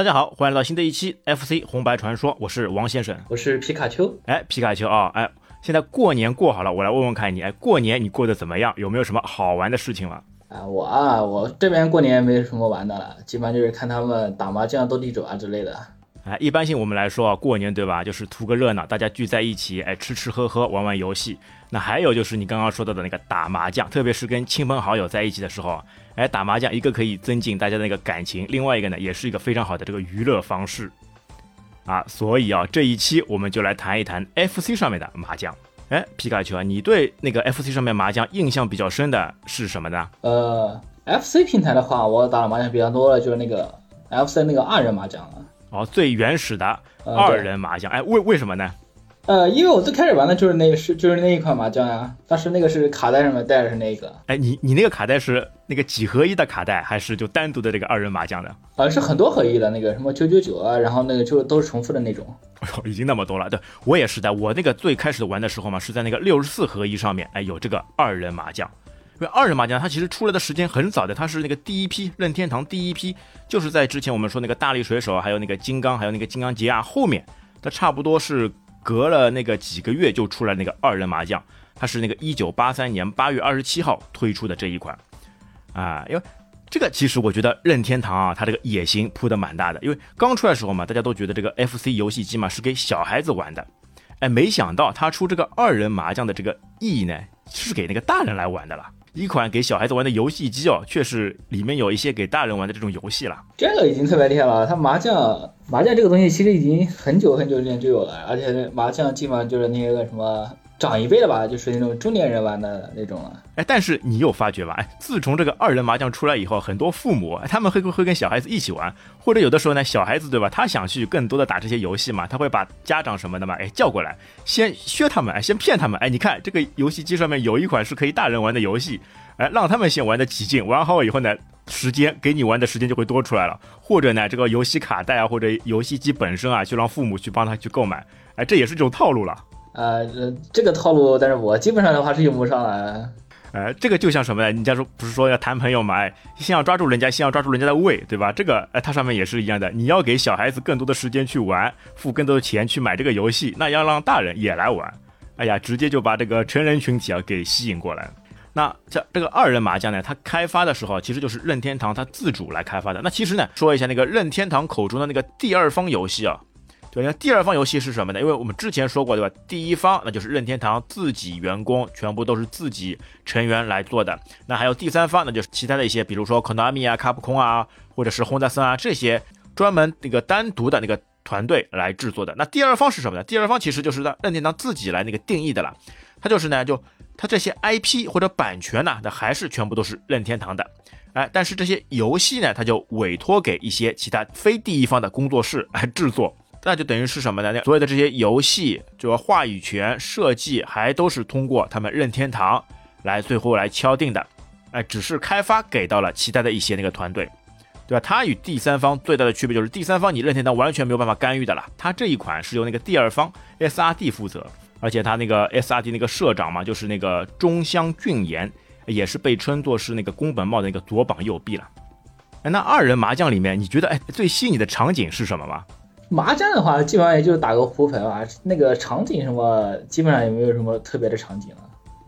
大家好，欢迎来到新的一期 FC 红白传说，我是王先生，我是皮卡丘。哎，皮卡丘啊，哎，现在过年过好了，我来问问看你，哎，过年你过得怎么样？有没有什么好玩的事情吗？啊，我啊，我这边过年没什么玩的了，基本上就是看他们打麻将、斗地主啊之类的。哎，一般性我们来说啊，过年对吧，就是图个热闹，大家聚在一起，哎，吃吃喝喝，玩玩游戏。那还有就是你刚刚说到的那个打麻将，特别是跟亲朋好友在一起的时候，哎，打麻将一个可以增进大家的那个感情，另外一个呢，也是一个非常好的这个娱乐方式啊。所以啊，这一期我们就来谈一谈 FC 上面的麻将。哎，皮卡丘啊，你对那个 FC 上面麻将印象比较深的是什么呢？呃，FC 平台的话，我打的麻将比较多的就是那个 FC 那个二人麻将了。哦，最原始的二人麻将，哎，为为什么呢？呃，因为我最开始玩的就是那个是就是那一款麻将呀，当时那个是卡带上面带的是那个。哎，你你那个卡带是那个几合一的卡带，还是就单独的这个二人麻将的？呃，是很多合一的那个什么九九九啊，然后那个就都是重复的那种。哎呦，已经那么多了，对我也是的，我那个最开始玩的时候嘛，是在那个六十四合一上面，哎，有这个二人麻将。因为二人麻将它其实出来的时间很早的，它是那个第一批任天堂第一批，就是在之前我们说那个大力水手，还有那个金刚，还有那个金刚杰亚后面，它差不多是隔了那个几个月就出来那个二人麻将，它是那个一九八三年八月二十七号推出的这一款，啊，因为这个其实我觉得任天堂啊，它这个野心铺的蛮大的，因为刚出来的时候嘛，大家都觉得这个 FC 游戏机嘛是给小孩子玩的，哎，没想到它出这个二人麻将的这个意义呢，是给那个大人来玩的了。一款给小孩子玩的游戏机哦，确实里面有一些给大人玩的这种游戏了。这个已经特别厉害了，它麻将麻将这个东西其实已经很久很久之前就有了，而且麻将基本上就是那个什么。长一辈的吧，就是那种中年人玩的那种了。哎，但是你有发觉吧？哎，自从这个二人麻将出来以后，很多父母他们会会跟小孩子一起玩，或者有的时候呢，小孩子对吧？他想去更多的打这些游戏嘛，他会把家长什么的嘛，哎叫过来，先削他们，哎，先骗他们，哎，你看这个游戏机上面有一款是可以大人玩的游戏，哎，让他们先玩的起劲，玩好以后呢，时间给你玩的时间就会多出来了。或者呢，这个游戏卡带啊，或者游戏机本身啊，就让父母去帮他去购买，哎，这也是一种套路了。呃，这个套路，但是我基本上的话是用不上了。呃，这个就像什么呢？人家说不是说要谈朋友嘛？哎，先要抓住人家，先要抓住人家的胃，对吧？这个，哎，它上面也是一样的。你要给小孩子更多的时间去玩，付更多的钱去买这个游戏，那要让大人也来玩。哎呀，直接就把这个成人群体啊给吸引过来。那这这个二人麻将呢，它开发的时候其实就是任天堂它自主来开发的。那其实呢，说一下那个任天堂口中的那个第二方游戏啊。对，那第二方游戏是什么呢？因为我们之前说过，对吧？第一方那就是任天堂自己员工，全部都是自己成员来做的。那还有第三方，那就是其他的一些，比如说 Konami 啊、卡普空啊，或者是红达森啊这些专门那个单独的那个团队来制作的。那第二方是什么呢？第二方其实就是让任天堂自己来那个定义的了。它就是呢，就它这些 IP 或者版权呢，那还是全部都是任天堂的。哎，但是这些游戏呢，它就委托给一些其他非第一方的工作室来制作。那就等于是什么呢？所有的这些游戏，这个话语权设计还都是通过他们任天堂来最后来敲定的，哎，只是开发给到了其他的一些那个团队，对吧？它与第三方最大的区别就是，第三方你任天堂完全没有办法干预的了。它这一款是由那个第二方 SRD 负责，而且他那个 SRD 那个社长嘛，就是那个中乡俊彦，也是被称作是那个宫本茂的那个左膀右臂了。哎，那二人麻将里面，你觉得哎最吸引你的场景是什么吗？麻将的话，基本上也就是打个胡牌吧。那个场景什么，基本上也没有什么特别的场景了。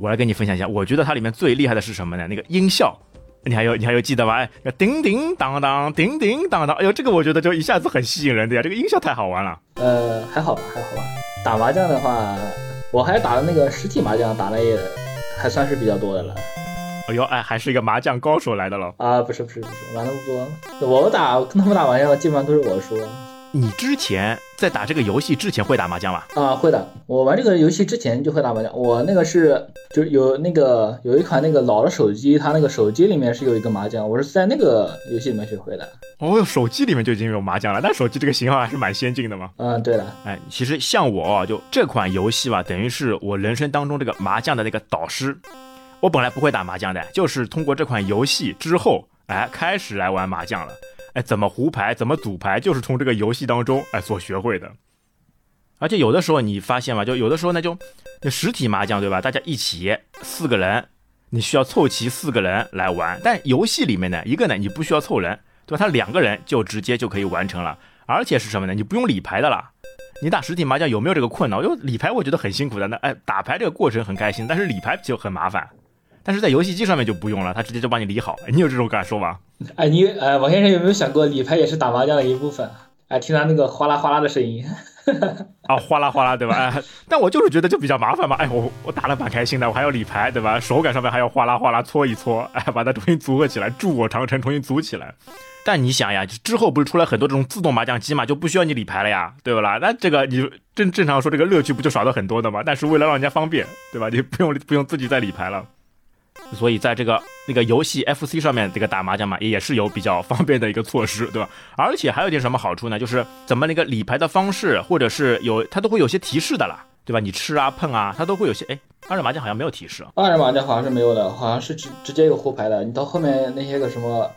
我来跟你分享一下，我觉得它里面最厉害的是什么呢？那个音效，你还有你还有记得吗？哎，叮叮当当，叮叮当当，哎呦，这个我觉得就一下子很吸引人的呀。这个音效太好玩了。呃，还好吧，还好吧。打麻将的话，我还打的那个实体麻将，打的也还算是比较多的了。哎呦，哎，还是一个麻将高手来的了。啊，不是不是不是，玩的不多。我打跟他们打麻将，基本上都是我输。你之前在打这个游戏之前会打麻将吗？啊，会的。我玩这个游戏之前就会打麻将。我那个是就是有那个有一款那个老的手机，它那个手机里面是有一个麻将，我是在那个游戏里面学会的。哦，手机里面就已经有麻将了，但手机这个型号还是蛮先进的嘛。嗯，对的。哎，其实像我啊，就这款游戏吧，等于是我人生当中这个麻将的那个导师。我本来不会打麻将的，就是通过这款游戏之后，哎，开始来玩麻将了。哎，怎么胡牌，怎么组牌，就是从这个游戏当中哎所学会的。而且有的时候你发现嘛，就有的时候呢，就那实体麻将对吧？大家一起四个人，你需要凑齐四个人来玩。但游戏里面呢，一个呢你不需要凑人，对吧？他两个人就直接就可以完成了，而且是什么呢？你不用理牌的啦。你打实体麻将有没有这个困扰？因为理牌我觉得很辛苦的，那哎，打牌这个过程很开心，但是理牌就很麻烦。但是在游戏机上面就不用了，他直接就帮你理好。你有这种感受吗？哎，你呃，王先生有没有想过理牌也是打麻将的一部分？哎，听他那个哗啦哗啦的声音，啊，哗啦哗啦，对吧？哎，但我就是觉得就比较麻烦嘛。哎，我我打的蛮开心的，我还要理牌，对吧？手感上面还要哗啦哗啦搓一搓，哎，把它重新组合起来，助我长城重新组起来。但你想呀，之后不是出来很多这种自动麻将机嘛，就不需要你理牌了呀，对不啦？那这个你正正常说这个乐趣不就少了很多的嘛？但是为了让人家方便，对吧？你不用不用自己再理牌了。所以在这个那个游戏 FC 上面，这个打麻将嘛，也是有比较 方便的一个措施，对吧？而且还有点什么好处呢？就是怎么那个理牌的方式，或者是有它都会有些提示的啦，对吧？你吃啊碰啊，它都会有些。哎，二人麻将好像没有提示。二人麻将好像是没有的，好像是直直接有胡牌的。你到后面那些个什么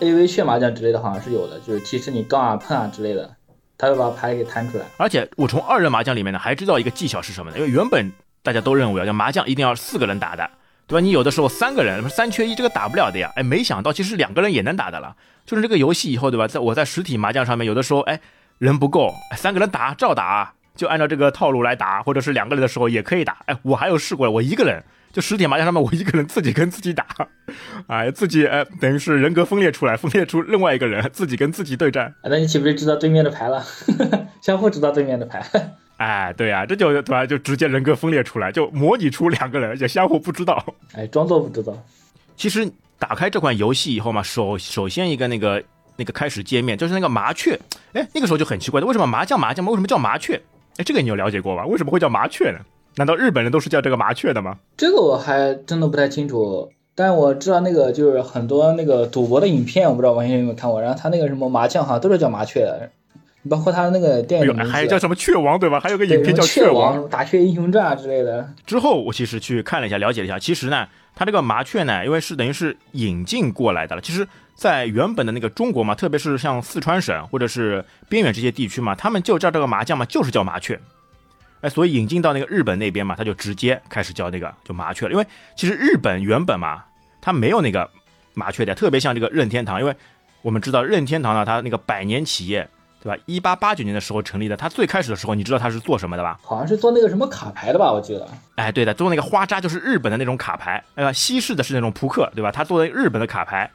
AV 血麻将之类的，好像是有的，就是提示你杠啊碰啊之类的，他会把牌给弹出来。而且我从二人麻将里面呢，还知道一个技巧是什么呢？因为原本大家都认为啊，麻将一定要四个人打的。对吧？你有的时候三个人，三缺一，这个打不了的呀。哎，没想到其实两个人也能打的了。就是这个游戏以后，对吧？在我在实体麻将上面，有的时候哎人不够，三个人打照打，就按照这个套路来打，或者是两个人的时候也可以打。哎，我还有试过，我一个人就实体麻将上面，我一个人自己跟自己打，哎，自己哎等于是人格分裂出来，分裂出另外一个人，自己跟自己对战。那你岂不是知道对面的牌了？相互知道对面的牌。哎，对呀，这就突然？就直接人格分裂出来，就模拟出两个人，也相互不知道。哎，装作不知道。其实打开这款游戏以后嘛，首首先一个那个那个开始界面就是那个麻雀，哎，那个时候就很奇怪的，为什么麻将麻将嘛，为什么叫麻雀？哎，这个你有了解过吧？为什么会叫麻雀呢？难道日本人都是叫这个麻雀的吗？这个我还真的不太清楚，但我知道那个就是很多那个赌博的影片，我不知道王先生有没有看过，然后他那个什么麻将好像都是叫麻雀的。包括他那个电影，还有叫什么雀王对吧？还有个影片叫雀王，打雀英雄传啊之类的。之后我其实去看了一下，了解了一下，其实呢，他这个麻雀呢，因为是等于是引进过来的了。其实，在原本的那个中国嘛，特别是像四川省或者是边远这些地区嘛，他们就叫这个麻将嘛，就是叫麻雀。哎，所以引进到那个日本那边嘛，他就直接开始叫那个就麻雀了。因为其实日本原本嘛，它没有那个麻雀的，特别像这个任天堂，因为我们知道任天堂呢，它那个百年企业。对吧？一八八九年的时候成立的，它最开始的时候，你知道它是做什么的吧？好像是做那个什么卡牌的吧，我记得。哎，对的，做那个花扎，就是日本的那种卡牌。呃，西式的是那种扑克，对吧？他做的日本的卡牌，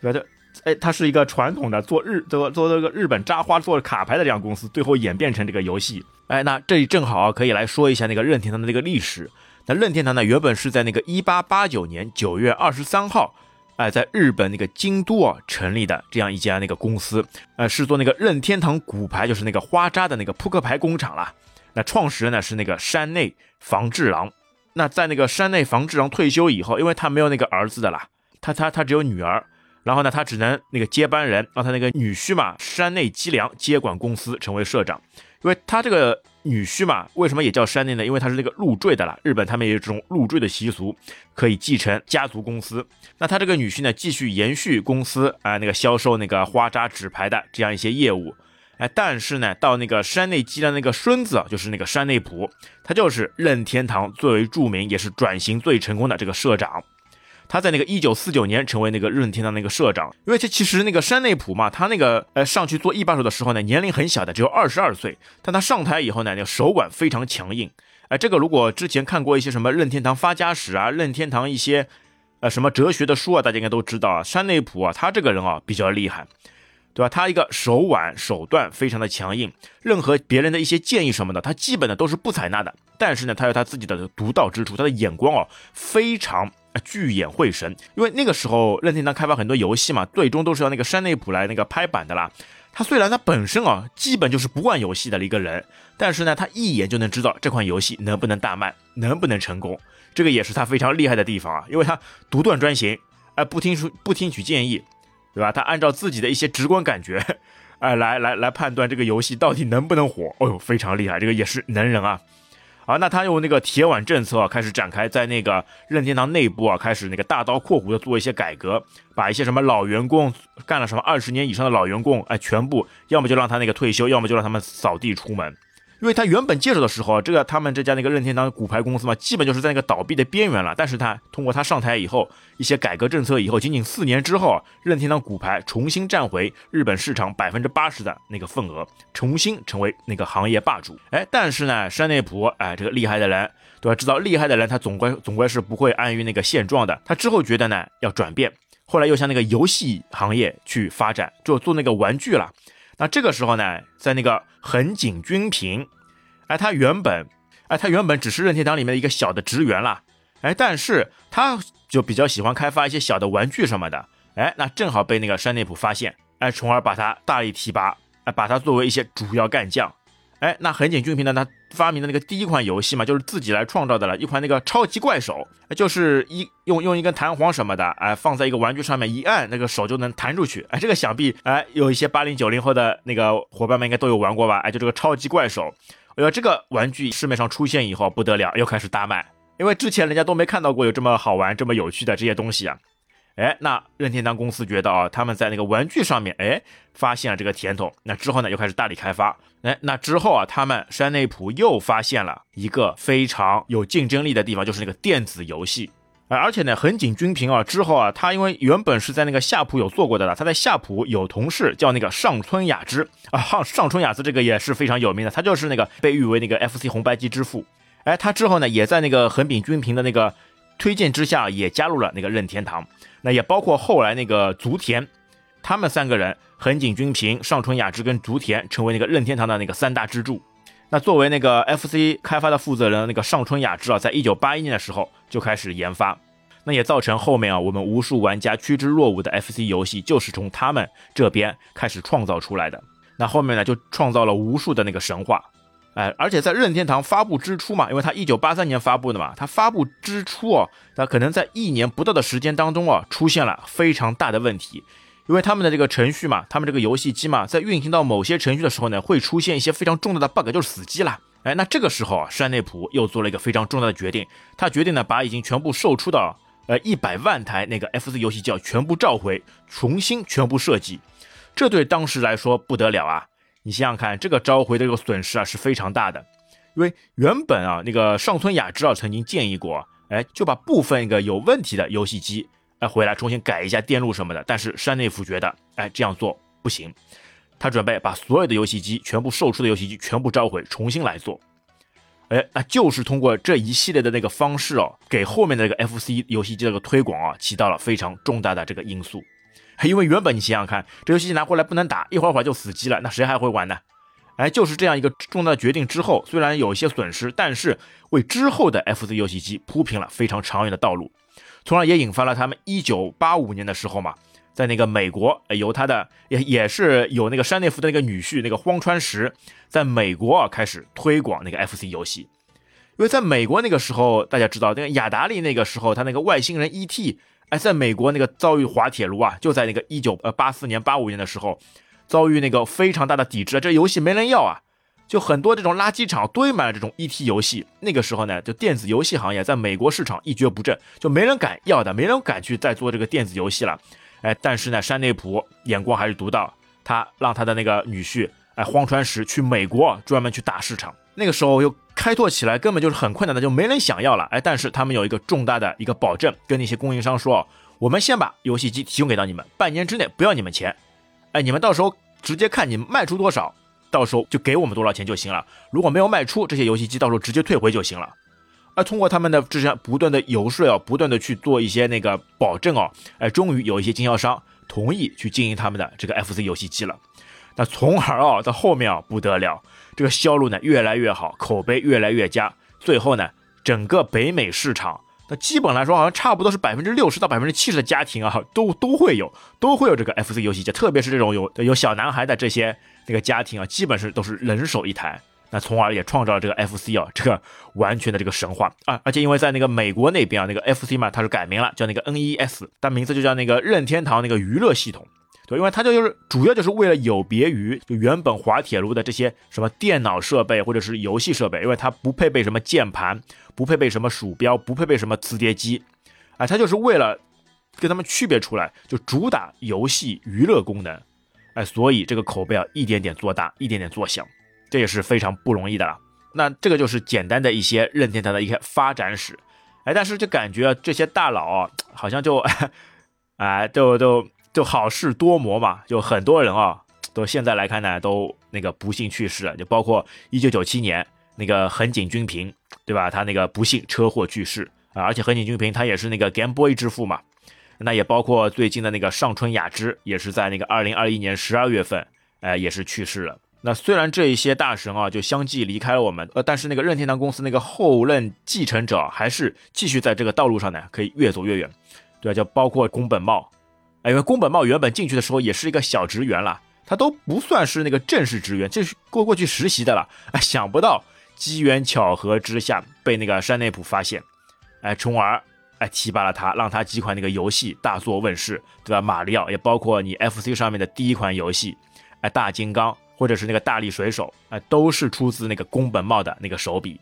对吧？哎，它是一个传统的做日做做这个日本扎花做卡牌的这样公司，最后演变成这个游戏。哎，那这里正好可以来说一下那个任天堂的这个历史。那任天堂呢，原本是在那个一八八九年九月二十三号。哎，在日本那个京都啊成立的这样一家那个公司，呃，是做那个任天堂骨牌，就是那个花扎的那个扑克牌工厂啦。那创始人呢是那个山内房治郎。那在那个山内房治郎退休以后，因为他没有那个儿子的啦，他他他只有女儿，然后呢，他只能那个接班人让他那个女婿嘛山内基良接管公司，成为社长，因为他这个。女婿嘛，为什么也叫山内呢？因为他是那个入赘的啦。日本他们也有这种入赘的习俗，可以继承家族公司。那他这个女婿呢，继续延续公司啊那个销售那个花扎纸牌的这样一些业务。哎，但是呢，到那个山内基的那个孙子，就是那个山内溥，他就是任天堂最为著名，也是转型最成功的这个社长。他在那个一九四九年成为那个任天堂那个社长，因为他其实那个山内溥嘛，他那个呃上去做一把手的时候呢，年龄很小的，只有二十二岁，但他上台以后呢，那个手腕非常强硬。哎，这个如果之前看过一些什么任天堂发家史啊，任天堂一些呃什么哲学的书啊，大家应该都知道啊，山内溥啊，他这个人啊比较厉害，对吧？他一个手腕手段非常的强硬，任何别人的一些建议什么的，他基本的都是不采纳的。但是呢，他有他自己的独到之处，他的眼光啊非常。巨眼会神，因为那个时候任天堂开发很多游戏嘛，最终都是要那个山内溥来那个拍板的啦。他虽然他本身啊，基本就是不玩游戏的一个人，但是呢，他一眼就能知道这款游戏能不能大卖，能不能成功，这个也是他非常厉害的地方啊。因为他独断专行，哎，不听说不听取建议，对吧？他按照自己的一些直观感觉，哎，来来来判断这个游戏到底能不能火。哦呦，非常厉害，这个也是能人啊。啊，那他用那个铁腕政策，开始展开在那个任天堂内部啊，开始那个大刀阔斧的做一些改革，把一些什么老员工干了什么二十年以上的老员工，哎，全部要么就让他那个退休，要么就让他们扫地出门。因为他原本接手的时候，这个他们这家那个任天堂骨牌公司嘛，基本就是在那个倒闭的边缘了。但是他通过他上台以后，一些改革政策以后，仅仅四年之后，任天堂骨牌重新占回日本市场百分之八十的那个份额，重新成为那个行业霸主。哎，但是呢，山内普，哎，这个厉害的人，对吧？知道厉害的人，他总归总归是不会安于那个现状的。他之后觉得呢，要转变，后来又向那个游戏行业去发展，就做那个玩具了。那这个时候呢，在那个横井军平，哎，他原本，哎，他原本只是任天堂里面的一个小的职员啦，哎，但是他就比较喜欢开发一些小的玩具什么的，哎，那正好被那个山内普发现，哎，从而把他大力提拔，哎，把他作为一些主要干将。哎，那横井军平呢？他发明的那个第一款游戏嘛，就是自己来创造的了，一款那个超级怪手，就是一用用一根弹簧什么的，哎，放在一个玩具上面一按，那个手就能弹出去。哎，这个想必哎有一些八零九零后的那个伙伴们应该都有玩过吧？哎，就这个超级怪手，哎呦，这个玩具市面上出现以后不得了，又开始大卖，因为之前人家都没看到过有这么好玩、这么有趣的这些东西啊。哎，那任天堂公司觉得啊，他们在那个玩具上面，哎，发现了这个甜头。那之后呢，又开始大力开发。哎，那之后啊，他们山内普又发现了一个非常有竞争力的地方，就是那个电子游戏。而且呢，横井军平啊，之后啊，他因为原本是在那个夏普有做过的了，他在夏普有同事叫那个上村雅之啊，上上村雅之这个也是非常有名的，他就是那个被誉为那个 FC 红白机之父。哎，他之后呢，也在那个横井军平的那个推荐之下，也加入了那个任天堂。那也包括后来那个足田，他们三个人，横井军平、上村雅之跟足田，成为那个任天堂的那个三大支柱。那作为那个 FC 开发的负责人，那个上村雅之啊，在一九八一年的时候就开始研发，那也造成后面啊，我们无数玩家趋之若鹜的 FC 游戏，就是从他们这边开始创造出来的。那后面呢，就创造了无数的那个神话。哎，而且在任天堂发布之初嘛，因为它一九八三年发布的嘛，它发布之初哦，它可能在一年不到的时间当中啊，出现了非常大的问题，因为他们的这个程序嘛，他们这个游戏机嘛，在运行到某些程序的时候呢，会出现一些非常重大的 bug，就是死机了。哎，那这个时候啊，山内普又做了一个非常重大的决定，他决定呢，把已经全部售出的呃一百万台那个 FC 游戏机全部召回，重新全部设计，这对当时来说不得了啊。你想想看，这个召回的这个损失啊是非常大的，因为原本啊那个上村雅之啊曾经建议过，哎就把部分一个有问题的游戏机哎回来重新改一下电路什么的，但是山内府觉得哎这样做不行，他准备把所有的游戏机全部售出的游戏机全部召回，重新来做，哎那就是通过这一系列的那个方式哦，给后面的这个 FC 游戏机这个推广啊起到了非常重大的这个因素。因为原本你想想看，这游戏机拿回来不能打，一会儿会儿就死机了，那谁还会玩呢？哎，就是这样一个重大决定之后，虽然有一些损失，但是为之后的 FC 游戏机铺平了非常长远的道路，从而也引发了他们1985年的时候嘛，在那个美国，由他的也也是有那个山内福的那个女婿那个荒川石，在美国啊开始推广那个 FC 游戏，因为在美国那个时候，大家知道那个雅达利那个时候，他那个外星人 ET。哎，在美国那个遭遇滑铁卢啊，就在那个一九呃八四年八五年的时候，遭遇那个非常大的抵制，这游戏没人要啊，就很多这种垃圾场堆满了这种 ET 游戏。那个时候呢，就电子游戏行业在美国市场一蹶不振，就没人敢要的，没人敢去再做这个电子游戏了。哎，但是呢，山内普眼光还是独到，他让他的那个女婿哎荒川石去美国专门去打市场。那个时候又开拓起来，根本就是很困难的，就没人想要了。哎，但是他们有一个重大的一个保证，跟那些供应商说，我们先把游戏机提供给到你们，半年之内不要你们钱，哎，你们到时候直接看你们卖出多少，到时候就给我们多少钱就行了。如果没有卖出这些游戏机，到时候直接退回就行了。而通过他们的之前不断的游说啊，不断的去做一些那个保证哦，哎，终于有一些经销商同意去经营他们的这个 FC 游戏机了。那从而啊，到后面啊不得了。这个销路呢越来越好，口碑越来越佳，最后呢，整个北美市场，那基本来说好像差不多是百分之六十到百分之七十的家庭啊，都都会有，都会有这个 FC 游戏机，特别是这种有有小男孩的这些那个家庭啊，基本是都是人手一台，那从而也创造了这个 FC 啊，这个完全的这个神话啊，而且因为在那个美国那边啊，那个 FC 嘛，它是改名了，叫那个 NES，但名字就叫那个任天堂那个娱乐系统。对，因为它就就是主要就是为了有别于就原本滑铁卢的这些什么电脑设备或者是游戏设备，因为它不配备什么键盘，不配备什么鼠标，不配备什么磁碟机，啊，它就是为了跟他们区别出来，就主打游戏娱乐功能，哎，所以这个口碑啊一点点做大，一点点做响。这也是非常不容易的了。那这个就是简单的一些任天堂的一些发展史。哎，但是就感觉这些大佬啊，好像就，哎，都都就好事多磨嘛，就很多人啊，都现在来看呢，都那个不幸去世了，就包括一九九七年那个横井军平，对吧？他那个不幸车祸去世啊，而且横井军平他也是那个 Game Boy 之父嘛。那也包括最近的那个上春雅之，也是在那个二零二一年十二月份，哎，也是去世了。那虽然这一些大神啊，就相继离开了我们，呃，但是那个任天堂公司那个后任继承者还是继续在这个道路上呢，可以越走越远，对吧？就包括宫本茂，因为宫本茂原本进去的时候也是一个小职员了，他都不算是那个正式职员，这是过过去实习的了，哎，想不到机缘巧合之下被那个山内普发现，哎，从而。哎，提拔了他，让他几款那个游戏大作问世，对吧？马里奥也包括你 FC 上面的第一款游戏，哎，大金刚或者是那个大力水手，哎，都是出自那个宫本茂的那个手笔。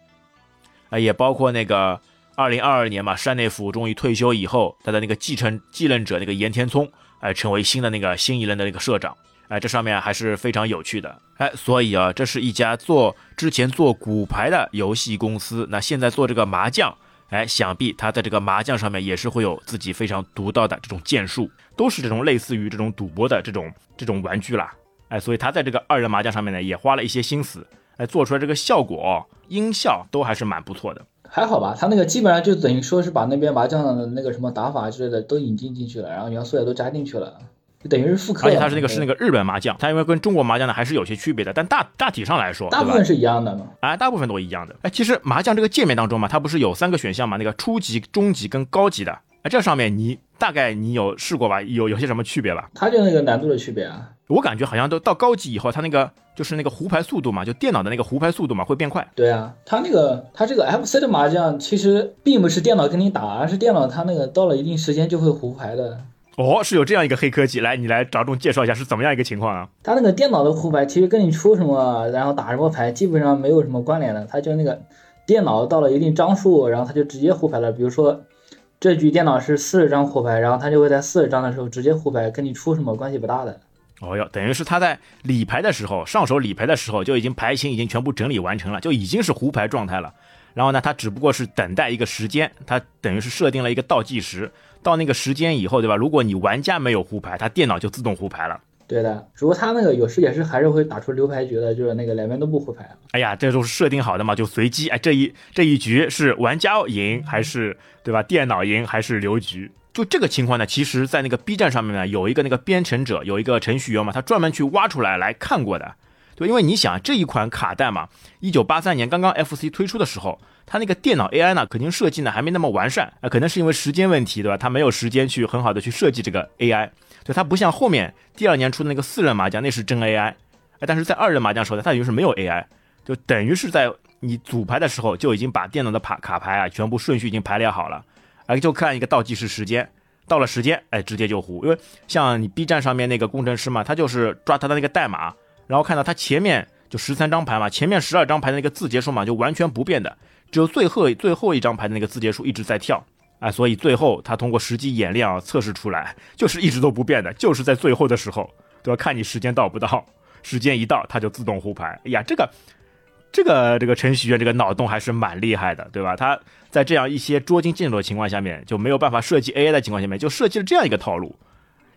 啊，也包括那个二零二二年嘛，山内府终于退休以后，他的那个继承继任者那个岩田聪，哎，成为新的那个新一任的那个社长。哎，这上面还是非常有趣的。哎，所以啊，这是一家做之前做骨牌的游戏公司，那现在做这个麻将。哎，想必他在这个麻将上面也是会有自己非常独到的这种剑术，都是这种类似于这种赌博的这种这种玩具啦。哎，所以他在这个二人麻将上面呢，也花了一些心思，哎，做出来这个效果音效都还是蛮不错的。还好吧，他那个基本上就等于说是把那边麻将的那个什么打法之类的都引进进去了，然后元素也都加进去了。就等于是复刻，而且它是那个是那个日本麻将，它因为跟中国麻将呢还是有些区别的，但大大体上来说，大部分是一样的嘛，啊，大部分都一样的。哎，其实麻将这个界面当中嘛，它不是有三个选项嘛，那个初级、中级跟高级的，哎，这上面你大概你有试过吧？有有些什么区别吧？它就那个难度的区别啊，我感觉好像都到高级以后，它那个就是那个胡牌速度嘛，就电脑的那个胡牌速度嘛会变快。对啊，它那个它这个 FC 的麻将其实并不是电脑跟你打，而是电脑它那个到了一定时间就会胡牌的。哦，是有这样一个黑科技，来，你来着重介绍一下是怎么样一个情况啊？它那个电脑的胡牌其实跟你出什么，然后打什么牌基本上没有什么关联的，它就那个电脑到了一定张数，然后它就直接胡牌了。比如说这局电脑是四十张胡牌，然后它就会在四十张的时候直接胡牌，跟你出什么关系不大的。哦哟，等于是他在理牌的时候，上手理牌的时候就已经牌型已经全部整理完成了，就已经是胡牌状态了。然后呢，他只不过是等待一个时间，他等于是设定了一个倒计时。到那个时间以后，对吧？如果你玩家没有胡牌，他电脑就自动胡牌了。对的，只不过他那个有时也是还是会打出留牌局的，就是那个两边都不胡牌。哎呀，这都是设定好的嘛，就随机。哎，这一这一局是玩家赢还是对吧？电脑赢还是留局？就这个情况呢，其实在那个 B 站上面呢，有一个那个编程者，有一个程序员嘛，他专门去挖出来来看过的。对，因为你想这一款卡带嘛，一九八三年刚刚 FC 推出的时候。它那个电脑 AI 呢，肯定设计呢还没那么完善啊，可能是因为时间问题，对吧？它没有时间去很好的去设计这个 AI，对，它不像后面第二年出的那个四人麻将，那是真 AI，哎，但是在二人麻将时候呢，它就是没有 AI，就等于是在你组牌的时候就已经把电脑的卡卡牌啊全部顺序已经排列好了，哎，就看一个倒计时时间，到了时间，哎，直接就胡，因为像你 B 站上面那个工程师嘛，他就是抓他的那个代码，然后看到他前面就十三张牌嘛，前面十二张牌的那个字节数码就完全不变的。只有最后最后一张牌的那个字节数一直在跳，哎，所以最后他通过实际演练啊测试出来，就是一直都不变的，就是在最后的时候都要看你时间到不到，时间一到它就自动胡牌。哎呀，这个这个这个程序员这个脑洞还是蛮厉害的，对吧？他在这样一些捉襟见肘的情况下面，就没有办法设计 AI 的情况下面，就设计了这样一个套路。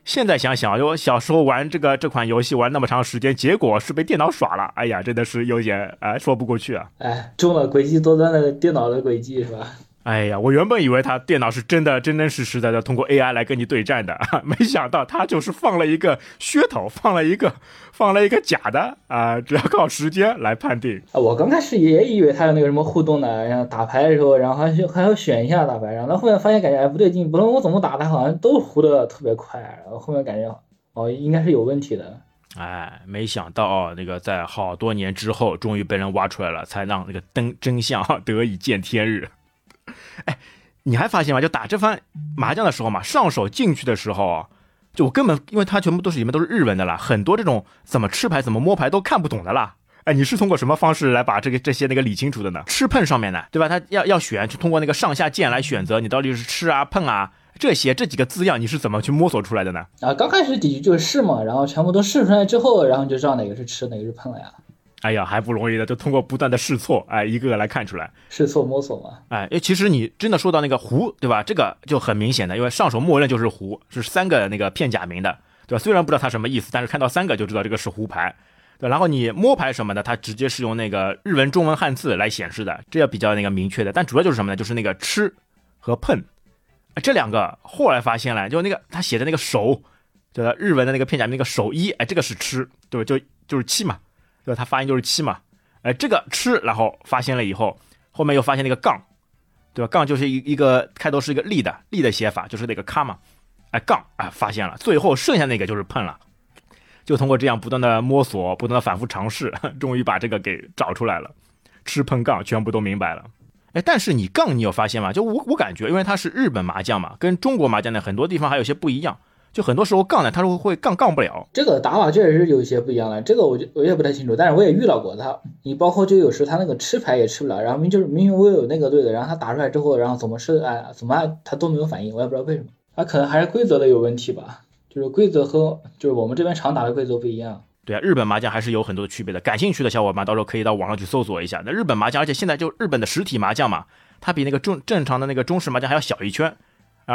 现在想想，我小时候玩这个这款游戏玩那么长时间，结果是被电脑耍了。哎呀，真的是有点哎说不过去啊！哎，中了诡计多端的电脑的诡计是吧？哎呀，我原本以为他电脑是真的真真实实的通过 AI 来跟你对战的，没想到他就是放了一个噱头，放了一个放了一个假的啊，只要靠时间来判定。啊，我刚开始也以为他有那个什么互动的，然后打牌的时候，然后还还要选一下打牌，然后后面发现感觉哎不对劲，不论我怎么打，他好像都胡的特别快，然后后面感觉哦应该是有问题的。哎，没想到啊，那个在好多年之后，终于被人挖出来了，才让那个灯真相得以见天日。哎，你还发现吗？就打这番麻将的时候嘛，上手进去的时候，就我根本因为它全部都是里面都是日文的啦，很多这种怎么吃牌、怎么摸牌都看不懂的啦。哎，你是通过什么方式来把这个这些那个理清楚的呢？吃碰上面呢，对吧？他要要选，就通过那个上下键来选择，你到底是吃啊、碰啊这些这几个字样，你是怎么去摸索出来的呢？啊，刚开始底局就是试嘛，然后全部都试出来之后，然后就知道哪个是吃，哪个是碰了呀。哎呀，还不容易的，就通过不断的试错，哎，一个个来看出来，试错摸索嘛。哎，因为其实你真的说到那个胡，对吧？这个就很明显的，因为上手默认就是胡，是三个那个片假名的，对吧？虽然不知道它什么意思，但是看到三个就知道这个是胡牌。对，然后你摸牌什么的，它直接是用那个日文、中文汉字来显示的，这要比较那个明确的。但主要就是什么呢？就是那个吃和碰，这两个后来发现了，就那个他写的那个手，对吧？日文的那个片假名那个手一，哎，这个是吃，对吧？就就是七嘛，对吧？它发音就是七嘛，哎，这个吃，然后发现了以后，后面又发现那个杠，对吧？杠就是一一个开头是一个力的力的写法，就是那个卡嘛，哎，杠啊，发现了，最后剩下那个就是碰了。就通过这样不断的摸索，不断的反复尝试，终于把这个给找出来了。吃碰杠全部都明白了。哎，但是你杠你有发现吗？就我我感觉，因为它是日本麻将嘛，跟中国麻将呢很多地方还有些不一样。就很多时候杠呢，他说会杠杠不了。这个打法确实是有一些不一样的。这个我就我也不太清楚，但是我也遇到过他。你包括就有时他那个吃牌也吃不了，然后明就是明明我有那个对的，然后他打出来之后，然后怎么吃哎怎么按他都没有反应，我也不知道为什么。他可能还是规则的有问题吧。就是规则和就是我们这边常打的规则不一样。对啊，日本麻将还是有很多区别的。感兴趣的小伙伴到时候可以到网上去搜索一下。那日本麻将，而且现在就日本的实体麻将嘛，它比那个正正常的那个中式麻将还要小一圈，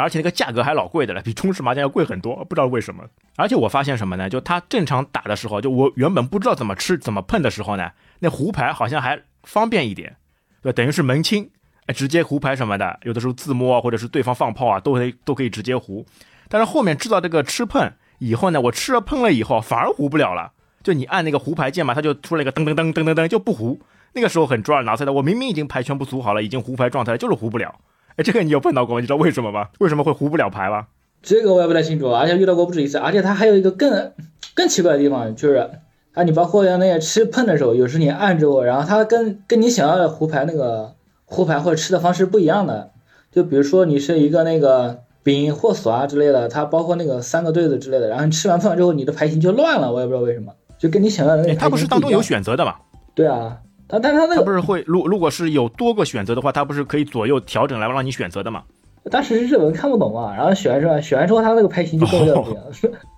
而且那个价格还老贵的了，比中式麻将要贵很多，不知道为什么。而且我发现什么呢？就它正常打的时候，就我原本不知道怎么吃怎么碰的时候呢，那胡牌好像还方便一点，对，等于是门清，哎，直接胡牌什么的，有的时候自摸，或者是对方放炮啊，都可以都可以直接胡。但是后面知道这个吃碰。以后呢，我吃了碰了以后，反而胡不了了。就你按那个胡牌键嘛，它就出了一个噔噔噔噔噔噔，就不胡。那个时候很抓耳挠腮的。我明明已经牌全部组好了，已经胡牌状态了，就是胡不了。哎，这个你有碰到过吗？你知道为什么吗？为什么会胡不了牌吗？这个我也不太清楚，而且遇到过不止一次。而且它还有一个更更奇怪的地方，就是啊，你包括像那些吃碰的时候，有时你按住，然后它跟跟你想要的胡牌那个胡牌或者吃的方式不一样的。就比如说你是一个那个。饼或锁啊之类的，它包括那个三个对子之类的，然后你吃完饭之后，你的牌型就乱了，我也不知道为什么，就跟你想要的那个。它不是当中有选择的吗？对啊，它但是它那个它不是会，如如果是有多个选择的话，他不是可以左右调整来让你选择的吗？当时日文看不懂啊，然后选完选完之后，他那个牌型就跟我不一样。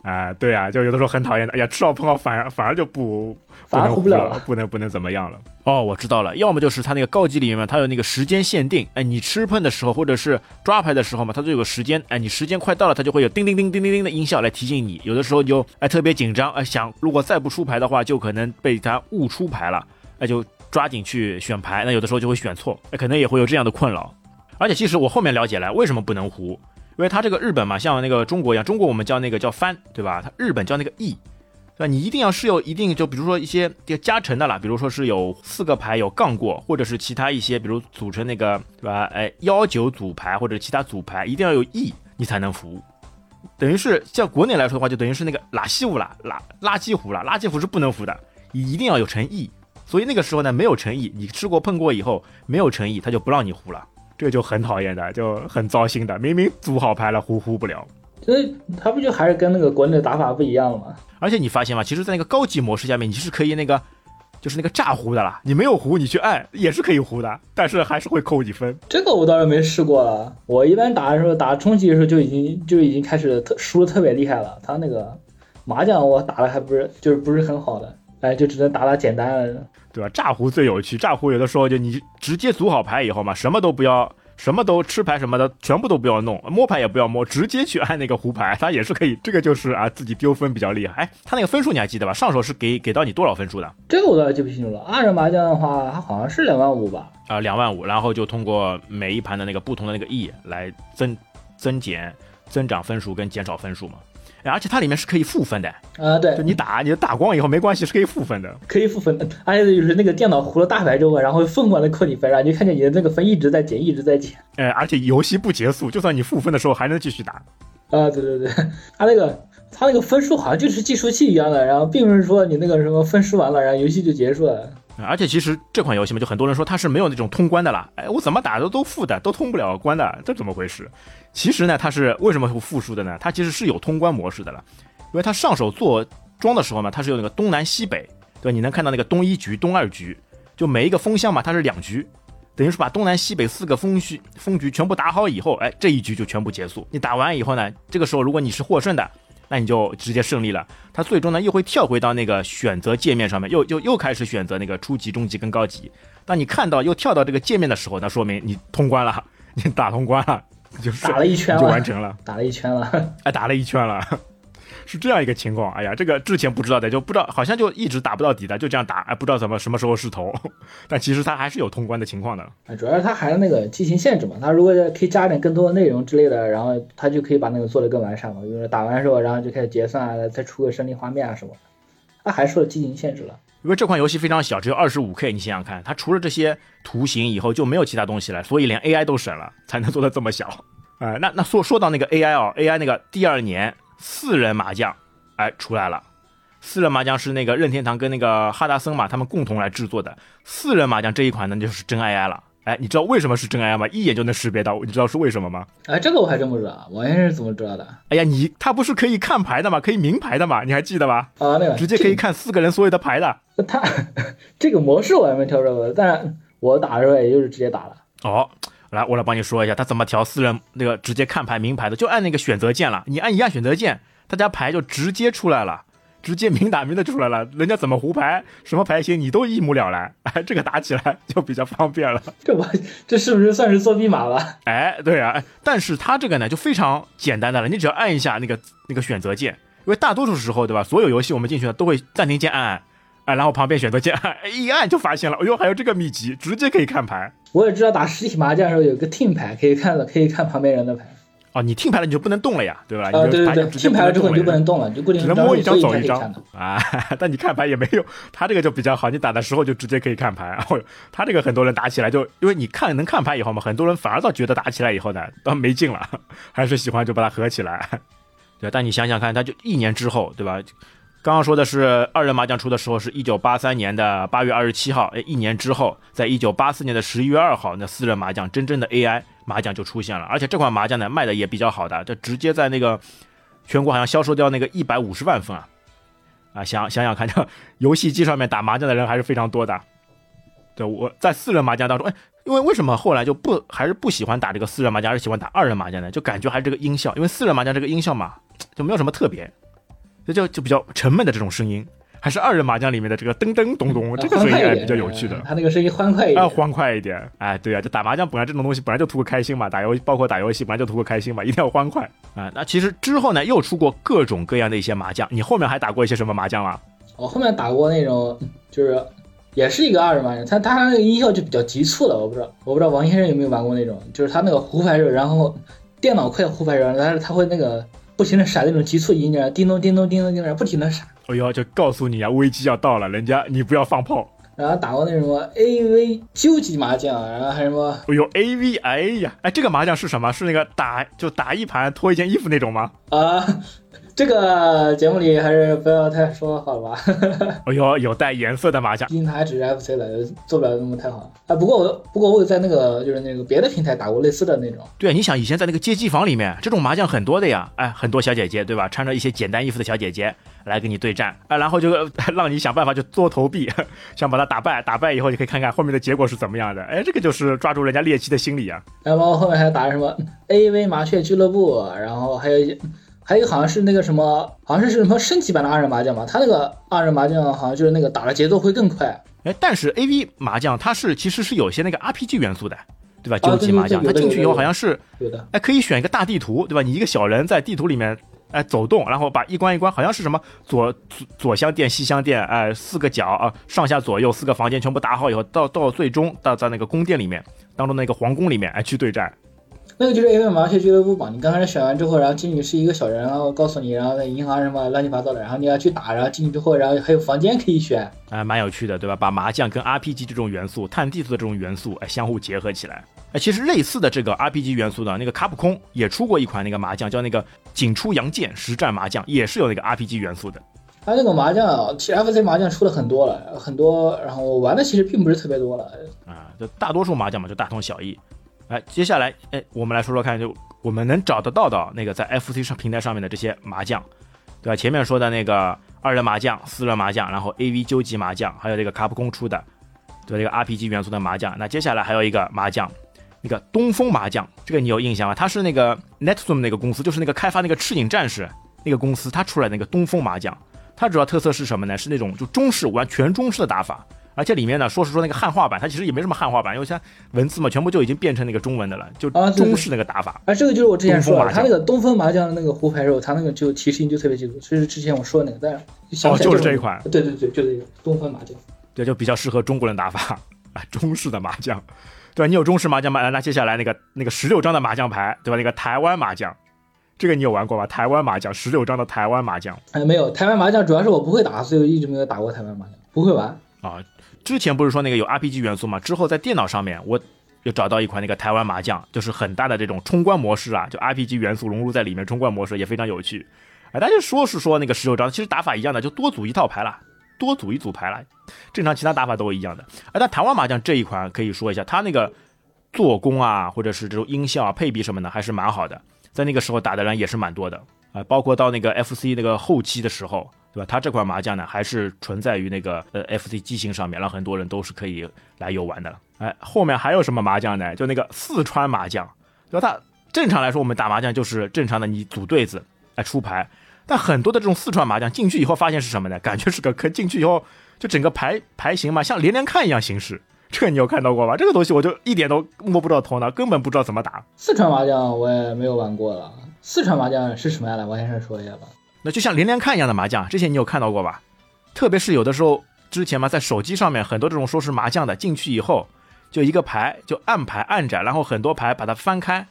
啊，对啊，就有的时候很讨厌的，哎呀，吃到碰到反而反而就不反而胡不了，不能不能怎么样了。哦，我知道了，要么就是他那个高级里面，它有那个时间限定，哎，你吃碰的时候或者是抓牌的时候嘛，它就有个时间，哎，你时间快到了，它就会有叮叮叮叮叮叮的音效来提醒你。有的时候你就哎特别紧张，哎想如果再不出牌的话，就可能被他误出牌了，哎就抓紧去选牌，那有的时候就会选错，那可能也会有这样的困扰。而且其实我后面了解了，为什么不能胡？因为它这个日本嘛，像那个中国一样，中国我们叫那个叫翻，对吧？它日本叫那个义，对吧？你一定要是有一定，就比如说一些加成的啦，比如说是有四个牌有杠过，或者是其他一些，比如组成那个，对吧？哎，幺九组牌或者其他组牌，一定要有义，你才能服。等于是像国内来说的话，就等于是那个拉西服啦，拉垃圾服啦，垃圾服是不能服的，你一定要有诚意。所以那个时候呢，没有诚意，你吃过碰过以后没有诚意，他就不让你胡了。这就很讨厌的，就很糟心的。明明组好牌了，胡胡不了。所以他不就还是跟那个国内的打法不一样了吗？而且你发现吗？其实，在那个高级模式下面，你是可以那个，就是那个炸胡的啦。你没有胡，你去按也是可以胡的，但是还是会扣你分。这个我倒是没试过了。我一般打的时候，打中级的时候就已经就已经开始特输的特别厉害了。他那个麻将我打的还不是就是不是很好的。哎，就只能打打简单的，对吧？炸胡最有趣，炸胡有的时候就你直接组好牌以后嘛，什么都不要，什么都吃牌什么的，全部都不要弄，摸牌也不要摸，直接去按那个胡牌，它也是可以。这个就是啊，自己丢分比较厉害。哎，他那个分数你还记得吧？上手是给给到你多少分数的？这个我倒记不清楚了。二人麻将的话，它好像是两万五吧？啊，两万五，然后就通过每一盘的那个不同的那个 E 来增增减、增长分数跟减少分数嘛。而且它里面是可以负分的啊，对，就你打你打光以后没关系，是可以负分的，可以负分的。而且就是那个电脑糊了大牌之后，然后疯狂的扣你分，然后你就看见你的那个分一直在减，一直在减。哎，而且游戏不结束，就算你负分的时候还能继续打。啊，对对对，它 那个它那个分数好像就是计数器一样的，然后并不是说你那个什么分数完了，然后游戏就结束了。而且其实这款游戏嘛，就很多人说它是没有那种通关的啦。哎，我怎么打都都负的，都通不了关的，这怎么回事？其实呢，它是为什么会负数的呢？它其实是有通关模式的了。因为他上手做庄的时候嘛，他是有那个东南西北，对你能看到那个东一局、东二局，就每一个风箱嘛，它是两局，等于是把东南西北四个风序风局全部打好以后，哎，这一局就全部结束。你打完以后呢，这个时候如果你是获胜的，那你就直接胜利了。它最终呢又会跳回到那个选择界面上面，又又又开始选择那个初级、中级跟高级。当你看到又跳到这个界面的时候，那说明你通关了，你打通关了，就是打了一圈就完成了，打了一圈了，哎，打了一圈了。是这样一个情况，哎呀，这个之前不知道的，就不知道，好像就一直打不到底的，就这样打，哎，不知道怎么什么时候是头，但其实它还是有通关的情况的。啊，主要是它还有那个剧情限制嘛，它如果可以加点更多的内容之类的，然后它就可以把那个做得更完善嘛，就是打完之后，然后就开始结算啊，再出个胜利画面啊什么，它还受了剧情限制了。因为这款游戏非常小，只有二十五 K，你想想看，它除了这些图形以后就没有其他东西了，所以连 AI 都省了，才能做的这么小。啊，那那说说到那个 AI 哦，AI 那个第二年四人麻将。哎，出来了！四人麻将是那个任天堂跟那个哈达森嘛，他们共同来制作的。四人麻将这一款呢，就是真 AI 了。哎，你知道为什么是真 AI 吗？一眼就能识别到，你知道是为什么吗？哎，这个我还真不知道，王先生怎么知道的？哎呀，你他不是可以看牌的吗？可以明牌的吗？你还记得吧？啊，那个直接可以看四个人所有的牌的。他这个模式我还没调过，但我打的时候也就是直接打了。哦，来，我来帮你说一下，他怎么调私人那个直接看牌明牌的，就按那个选择键了，你按一按选择键。大家牌就直接出来了，直接明打明的出来了，人家怎么胡牌，什么牌型你都一目了然，哎，这个打起来就比较方便了。这我这是不是算是作弊码了？哎，对啊，但是它这个呢就非常简单的了，你只要按一下那个那个选择键，因为大多数时候对吧，所有游戏我们进去呢都会暂停键按按，哎，然后旁边选择键按一按就发现了，哎呦，还有这个秘籍，直接可以看牌。我也知道打实体麻将的时候有个 team 牌可以看了，可以看旁边人的牌。哦，你听牌了你就不能动了呀，对吧？啊，对对对，听牌了之后你就不能动了，就固定只能摸一张走一张啊。但你看牌也没用，他这个就比较好，你打的时候就直接可以看牌。他这个很多人打起来就因为你看能看牌以后嘛，很多人反而倒觉得打起来以后呢，倒没劲了，还是喜欢就把它合起来。对，但你想想看，他就一年之后，对吧？刚刚说的是二人麻将出的时候是一九八三年的八月二十七号，哎，一年之后，在一九八四年的十一月二号，那四人麻将真正的 AI。麻将就出现了，而且这款麻将呢卖的也比较好的，就直接在那个全国好像销售掉那个一百五十万份啊！啊，想想想看，这游戏机上面打麻将的人还是非常多的。对，我在四人麻将当中，哎，因为为什么后来就不还是不喜欢打这个四人麻将，而喜欢打二人麻将呢？就感觉还是这个音效，因为四人麻将这个音效嘛，就没有什么特别，就就就比较沉闷的这种声音。还是二人麻将里面的这个噔噔咚咚，这个声音还比较有趣的。他那个声音欢快一点，啊，欢快一点。哎，对啊，就打麻将本来这种东西本来就图个开心嘛，打游包括打游戏本来就图个开心嘛，一定要欢快啊。那其实之后呢，又出过各种各样的一些麻将。你后面还打过一些什么麻将吗？我后面打过那种，就是也是一个二人麻将，他他那个音效就比较急促了。我不知道，我不知道王先生有没有玩过那种，就是他那个胡牌热，然后电脑快胡牌热，但是他会那个不停的闪那种急促音键，叮咚叮咚叮咚叮咚，不停的闪。哎呦，就告诉你啊，危机要到了，人家你不要放炮。然后打过那什么 A V 究极麻将，然后还什么？哎呦 A V，哎呀，哎，这个麻将是什么？是那个打就打一盘脱一件衣服那种吗？啊。这个节目里还是不要太说好了吧。哎呦，有带颜色的麻将，毕竟它还只是 FC 的，做不了那么太好。啊，不过我不过我有在那个就是那个别的平台打过类似的那种。对啊，你想以前在那个街机房里面，这种麻将很多的呀。哎，很多小姐姐对吧？穿着一些简单衣服的小姐姐来跟你对战，啊，然后就 让你想办法就多投币，想把它打败。打败以后你可以看看后面的结果是怎么样的。哎，这个就是抓住人家猎奇的心理啊。然后后面还打什么 AV 麻雀俱乐部，然后还有。还有个好像是那个什么，好像是是什么升级版的二人麻将嘛？他那个二人麻将好像就是那个打的节奏会更快。哎，但是 A V 麻将它是其实是有些那个 R P G 元素的，对吧？究极麻将它进去以后好像是有的，哎，可以选一个大地图，对吧？你一个小人在地图里面哎走动，然后把一关一关，好像是什么左左左相殿、西相殿，哎，四个角啊，上下左右四个房间全部打好以后，到到最终到在那个宫殿里面当中那个皇宫里面哎去对战。那个就是 A V 麻雀俱乐部嘛，你刚开始选完之后，然后进去是一个小人，然后告诉你，然后在银行什么乱七八糟的，然后你要去打，然后进去之后，然后还有房间可以选，哎，蛮有趣的，对吧？把麻将跟 R P G 这种元素、探地图的这种元素，哎，相互结合起来。哎，其实类似的这个 R P G 元素的那个卡普空也出过一款那个麻将，叫那个景出阳剑实战麻将，也是有那个 R P G 元素的。它那个麻将啊，其实 F C 麻将出了很多了，很多，然后我玩的其实并不是特别多了。啊，就大多数麻将嘛，就大同小异。哎，接下来，哎，我们来说说看，就我们能找得到的那个在 FC 上平台上面的这些麻将，对吧？前面说的那个二人麻将、四人麻将，然后 AV 究极麻将，还有这个卡普空出的，对这个 RPG 元素的麻将。那接下来还有一个麻将，那个东风麻将，这个你有印象吗？它是那个 NetZone 那个公司，就是那个开发那个赤影战士那个公司它出来那个东风麻将，它主要特色是什么呢？是那种就中式完全中式的打法。而且里面呢，说是说那个汉化版，它其实也没什么汉化版，因为它文字嘛，全部就已经变成那个中文的了，就中式那个打法。啊，这个就是我之前说的，它那个东风麻将的那个胡牌肉，它那个就提示音就特别清楚，就是之前我说的那个。但是哦，就是这一款。对对对，就这个东风麻将。对，就比较适合中国人打法啊，中式的麻将。对，你有中式麻将吗？那接下来那个那个十六张的麻将牌，对吧？那个台湾麻将，这个你有玩过吧？台湾麻将，十六张的台湾麻将。哎，没有，台湾麻将主要是我不会打，所以一直没有打过台湾麻将，不会玩啊。之前不是说那个有 RPG 元素嘛？之后在电脑上面，我又找到一款那个台湾麻将，就是很大的这种冲关模式啊，就 RPG 元素融入在里面，冲关模式也非常有趣。哎，大家说是说那个十六张，其实打法一样的，就多组一套牌了，多组一组牌了，正常其他打法都一样的。哎，但台湾麻将这一款可以说一下，它那个做工啊，或者是这种音效啊、配比什么的，还是蛮好的，在那个时候打的人也是蛮多的啊，包括到那个 FC 那个后期的时候。对吧？它这款麻将呢，还是存在于那个呃 FC 机型上面，让很多人都是可以来游玩的。哎，后面还有什么麻将呢？就那个四川麻将，对吧？它正常来说，我们打麻将就是正常的，你组对子来出牌。但很多的这种四川麻将进去以后，发现是什么呢？感觉是个坑。进去以后，就整个牌牌型嘛，像连连看一样形式。这个你有看到过吧？这个东西我就一点都摸不着头脑，根本不知道怎么打。四川麻将我也没有玩过了。四川麻将是什么样的？王先生说一下吧。那就像连连看一样的麻将，这些你有看到过吧？特别是有的时候之前嘛，在手机上面很多这种说是麻将的，进去以后就一个牌就按牌按着，然后很多牌把它翻开，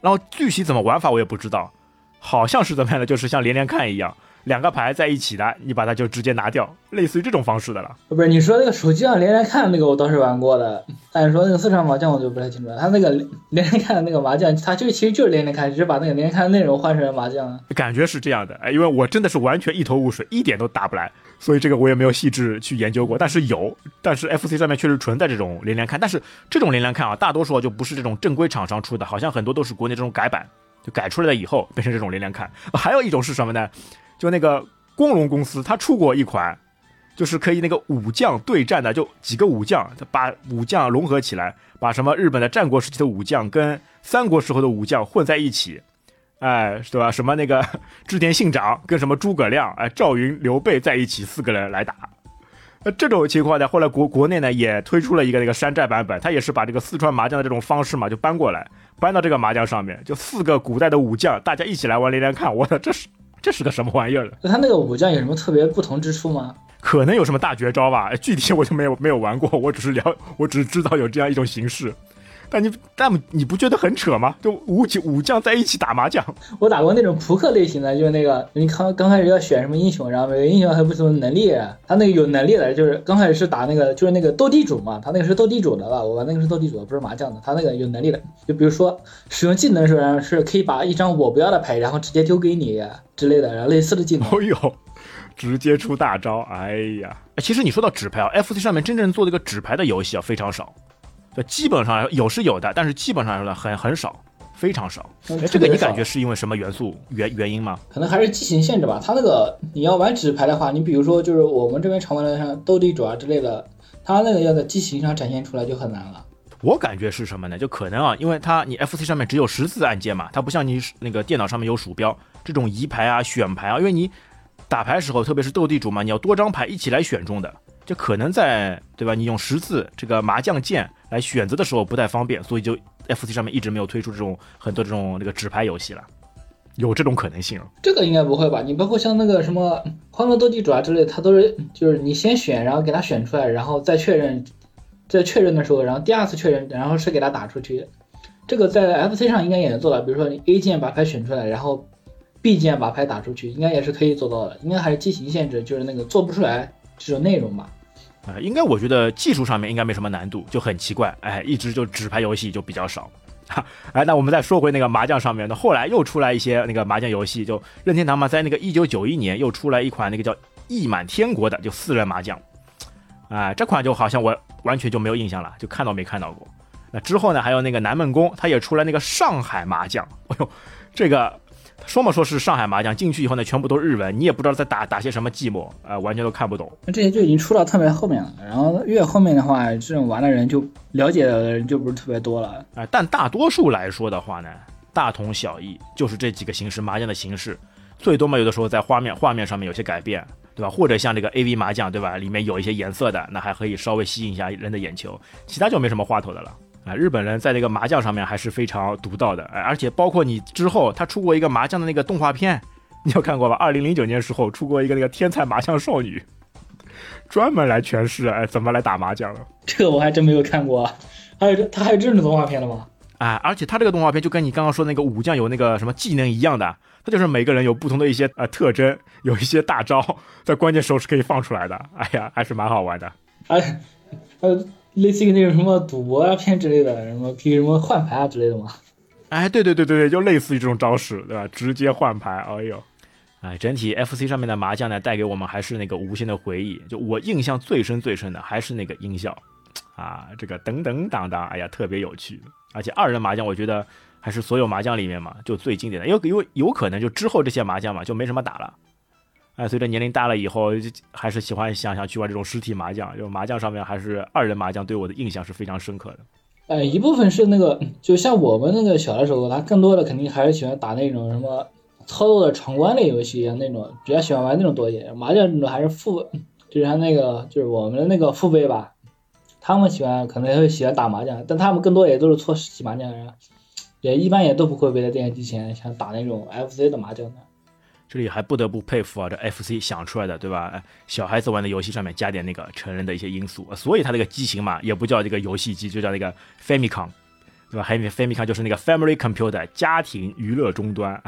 然后具体怎么玩法我也不知道，好像是怎么样的，就是像连连看一样。两个牌在一起的，你把它就直接拿掉，类似于这种方式的了。不是你说那个手机上连连看那个，我倒是玩过的。但是说那个四川麻将，我就不太清楚了。他那个 连连看的那个麻将，他就其实就是连连看，只是把那个连连看的内容换成了麻将。感觉是这样的，哎，因为我真的是完全一头雾水，一点都打不来，所以这个我也没有细致去研究过。但是有，但是 FC 上面确实存在这种连连看，但是这种连连看啊，大多数就不是这种正规厂商出的，好像很多都是国内这种改版，就改出来了以后变成这种连连看。还有一种是什么呢？就那个。光荣公司他出过一款，就是可以那个武将对战的，就几个武将，把武将融合起来，把什么日本的战国时期的武将跟三国时候的武将混在一起，哎，对吧？什么那个织田信长跟什么诸葛亮、哎赵云、刘备在一起，四个人来打。那这种情况呢，后来国国内呢也推出了一个那个山寨版本，他也是把这个四川麻将的这种方式嘛，就搬过来，搬到这个麻将上面，就四个古代的武将，大家一起来玩连连看，我的这是。这是个什么玩意儿？那他那个武将有什么特别不同之处吗？可能有什么大绝招吧，具体我就没有没有玩过，我只是了，我只知道有这样一种形式。但你但你不觉得很扯吗？就武武将在一起打麻将。我打过那种扑克类型的，就是那个你刚刚开始要选什么英雄，然后每个英雄还有不同的能力。他那个有能力的，就是刚开始是打那个就是那个斗地主嘛，他那个是斗地主的吧？我玩那个是斗地主的，不是麻将的。他那个有能力的，就比如说使用技能的时候是可以把一张我不要的牌，然后直接丢给你之类的，然后类似的技能。哦呦，直接出大招！哎呀，其实你说到纸牌啊，FC 上面真正做这个纸牌的游戏啊非常少。基本上有是有的，但是基本上来说很很少，非常少。哎，这个你感觉是因为什么元素原原因吗？可能还是机型限制吧。它那个你要玩纸牌的话，你比如说就是我们这边常玩的像斗地主啊之类的，它那个要在机型上展现出来就很难了。我感觉是什么呢？就可能啊，因为它你 FC 上面只有十字按键嘛，它不像你那个电脑上面有鼠标，这种移牌啊、选牌啊，因为你打牌时候，特别是斗地主嘛，你要多张牌一起来选中的。就可能在对吧？你用十字这个麻将键来选择的时候不太方便，所以就 FC 上面一直没有推出这种很多这种那个纸牌游戏了，有这种可能性？这个应该不会吧？你包括像那个什么欢乐斗地主啊之类，它都是就是你先选，然后给它选出来，然后再确认，在确认的时候，然后第二次确认，然后是给它打出去。这个在 FC 上应该也能做到，比如说你 A 键把牌选出来，然后 B 键把牌打出去，应该也是可以做到的。应该还是机型限制，就是那个做不出来这种内容吧。啊，应该我觉得技术上面应该没什么难度，就很奇怪，哎，一直就纸牌游戏就比较少，哈，哎，那我们再说回那个麻将上面，那后来又出来一些那个麻将游戏，就任天堂嘛，在那个一九九一年又出来一款那个叫《亿满天国》的，就四人麻将，啊，这款就好像我完全就没有印象了，就看到没看到过。那之后呢，还有那个南梦宫，它也出来那个上海麻将，哎呦，这个。说嘛说是上海麻将进去以后呢，全部都是日文，你也不知道在打打些什么寂寞，啊，完全都看不懂。那这些就已经出到特别后面了，然后越后面的话，这种玩的人就了解的人就不是特别多了。啊，但大多数来说的话呢，大同小异，就是这几个形式麻将的形式。最多嘛有的时候在画面画面上面有些改变，对吧？或者像这个 A V 麻将，对吧？里面有一些颜色的，那还可以稍微吸引一下人的眼球，其他就没什么话头的了。啊，日本人在这个麻将上面还是非常独到的，而且包括你之后他出过一个麻将的那个动画片，你有看过吧？二零零九年时候出过一个那个天才麻将少女，专门来诠释哎怎么来打麻将了。这个我还真没有看过，还有这他还有这种动画片的吗？啊，而且他这个动画片就跟你刚刚说那个武将有那个什么技能一样的，他就是每个人有不同的一些呃特征，有一些大招，在关键时候是可以放出来的。哎呀，还是蛮好玩的。哎，呃。类似于那种什么赌博啊片之类的，什么可以什么换牌啊之类的吗？哎，对对对对对，就类似于这种招式，对吧？直接换牌，哎呦，哎，整体 FC 上面的麻将呢，带给我们还是那个无限的回忆。就我印象最深最深的还是那个音效，啊，这个噔噔当当，哎呀，特别有趣。而且二人麻将，我觉得还是所有麻将里面嘛，就最经典的，因为因为有可能就之后这些麻将嘛，就没什么打了。哎，随着年龄大了以后，还是喜欢想想去玩这种实体麻将。就麻将上面，还是二人麻将对我的印象是非常深刻的。哎，一部分是那个，就像我们那个小的时候，他更多的肯定还是喜欢打那种什么操作的闯关类游戏啊，那种比较喜欢玩那种多一点。麻将那种还是父，就是他那个，就是我们的那个父辈吧，他们喜欢可能会喜欢打麻将，但他们更多也都是搓实体麻将，也一般也都不会围在电视机前想打那种 FC 的麻将的。这里还不得不佩服啊，这 FC 想出来的，对吧？小孩子玩的游戏上面加点那个成人的一些因素，所以它这个机型嘛，也不叫这个游戏机，就叫那个 Famicom，对吧还有？Famicom 就是那个 Family Computer 家庭娱乐终端，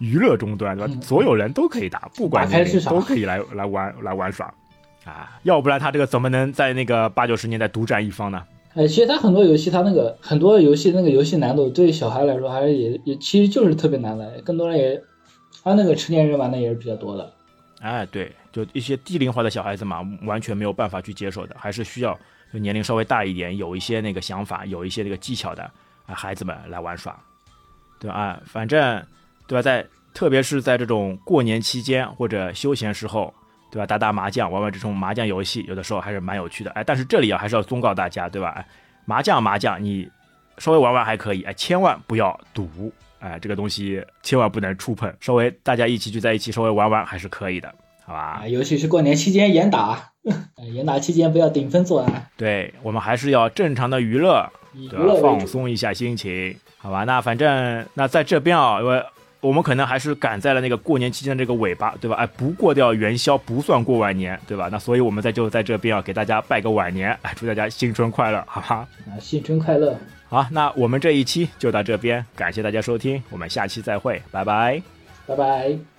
娱乐终端，对吧？所有人都可以打，不管年龄都可以来来玩来玩耍啊！要不然他这个怎么能在那个八九十年代独占一方呢？哎，其实它很多游戏，它那个很多游戏那个游戏难度对小孩来说还是也也其实就是特别难的，更多人也。他那个成年人玩的也是比较多的，哎，对，就一些低龄化的小孩子嘛，完全没有办法去接受的，还是需要就年龄稍微大一点，有一些那个想法，有一些那个技巧的啊孩子们来玩耍，对吧？反正对吧，在特别是在这种过年期间或者休闲时候，对吧？打打麻将，玩玩这种麻将游戏，有的时候还是蛮有趣的，哎，但是这里啊还是要忠告大家，对吧？哎，麻将麻将，你稍微玩玩还可以，哎，千万不要赌。哎，这个东西千万不能触碰，稍微大家一起聚在一起，稍微玩玩还是可以的，好吧？尤其是过年期间严打，严打期间不要顶风作案。对我们还是要正常的娱乐，对吧？放松一下心情，好吧？那反正那在这边啊，因为我们可能还是赶在了那个过年期间的这个尾巴，对吧？哎，不过掉元宵不算过晚年，对吧？那所以我们在就在这边啊，给大家拜个晚年，哎，祝大家新春快乐，好吧？啊，新春快乐。好，那我们这一期就到这边，感谢大家收听，我们下期再会，拜拜，拜拜。